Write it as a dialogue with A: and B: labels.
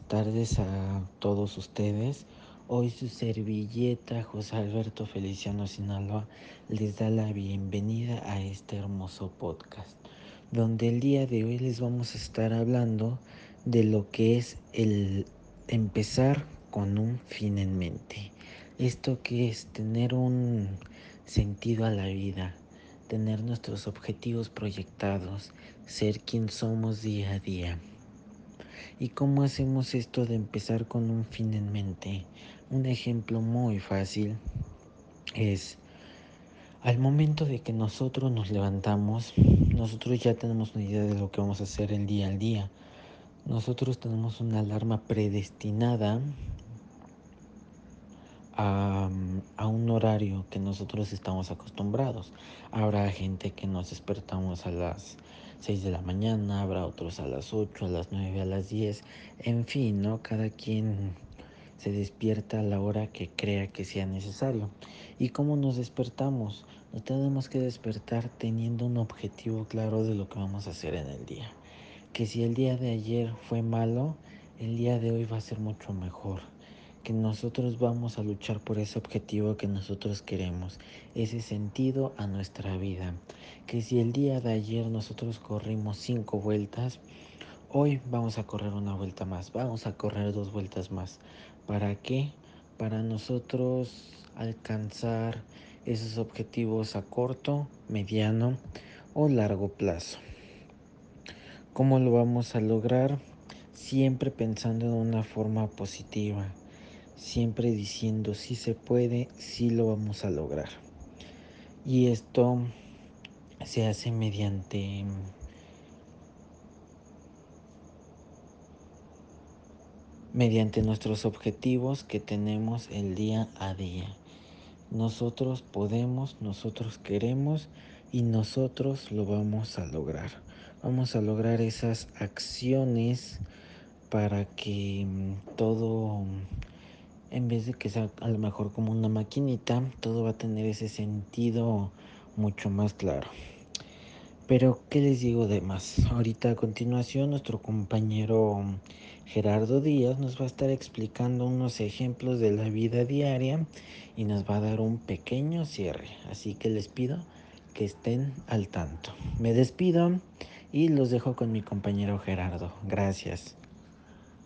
A: tardes a todos ustedes. Hoy su servilleta José Alberto Feliciano Sinaloa les da la bienvenida a este hermoso podcast, donde el día de hoy les vamos a estar hablando de lo que es el empezar con un fin en mente. Esto que es tener un sentido a la vida, tener nuestros objetivos proyectados, ser quien somos día a día. ¿Y cómo hacemos esto de empezar con un fin en mente? Un ejemplo muy fácil es al momento de que nosotros nos levantamos, nosotros ya tenemos una idea de lo que vamos a hacer el día al día. Nosotros tenemos una alarma predestinada a, a, un horario que nosotros estamos acostumbrados. Habrá gente que nos despertamos a las 6 de la mañana, habrá otros a las 8, a las 9, a las 10, en fin, ¿no? Cada quien se despierta a la hora que crea que sea necesario. ¿Y cómo nos despertamos? Nos tenemos que despertar teniendo un objetivo claro de lo que vamos a hacer en el día. Que si el día de ayer fue malo, el día de hoy va a ser mucho mejor que nosotros vamos a luchar por ese objetivo que nosotros queremos, ese sentido a nuestra vida. Que si el día de ayer nosotros corrimos cinco vueltas, hoy vamos a correr una vuelta más, vamos a correr dos vueltas más. ¿Para qué? Para nosotros alcanzar esos objetivos a corto, mediano o largo plazo. ¿Cómo lo vamos a lograr? Siempre pensando en una forma positiva siempre diciendo si se puede, si lo vamos a lograr. Y esto se hace mediante mediante nuestros objetivos que tenemos el día a día. Nosotros podemos, nosotros queremos y nosotros lo vamos a lograr. Vamos a lograr esas acciones para que todo en vez de que sea a lo mejor como una maquinita, todo va a tener ese sentido mucho más claro. Pero, ¿qué les digo de más? Ahorita a continuación nuestro compañero Gerardo Díaz nos va a estar explicando unos ejemplos de la vida diaria y nos va a dar un pequeño cierre. Así que les pido que estén al tanto. Me despido y los dejo con mi compañero Gerardo. Gracias.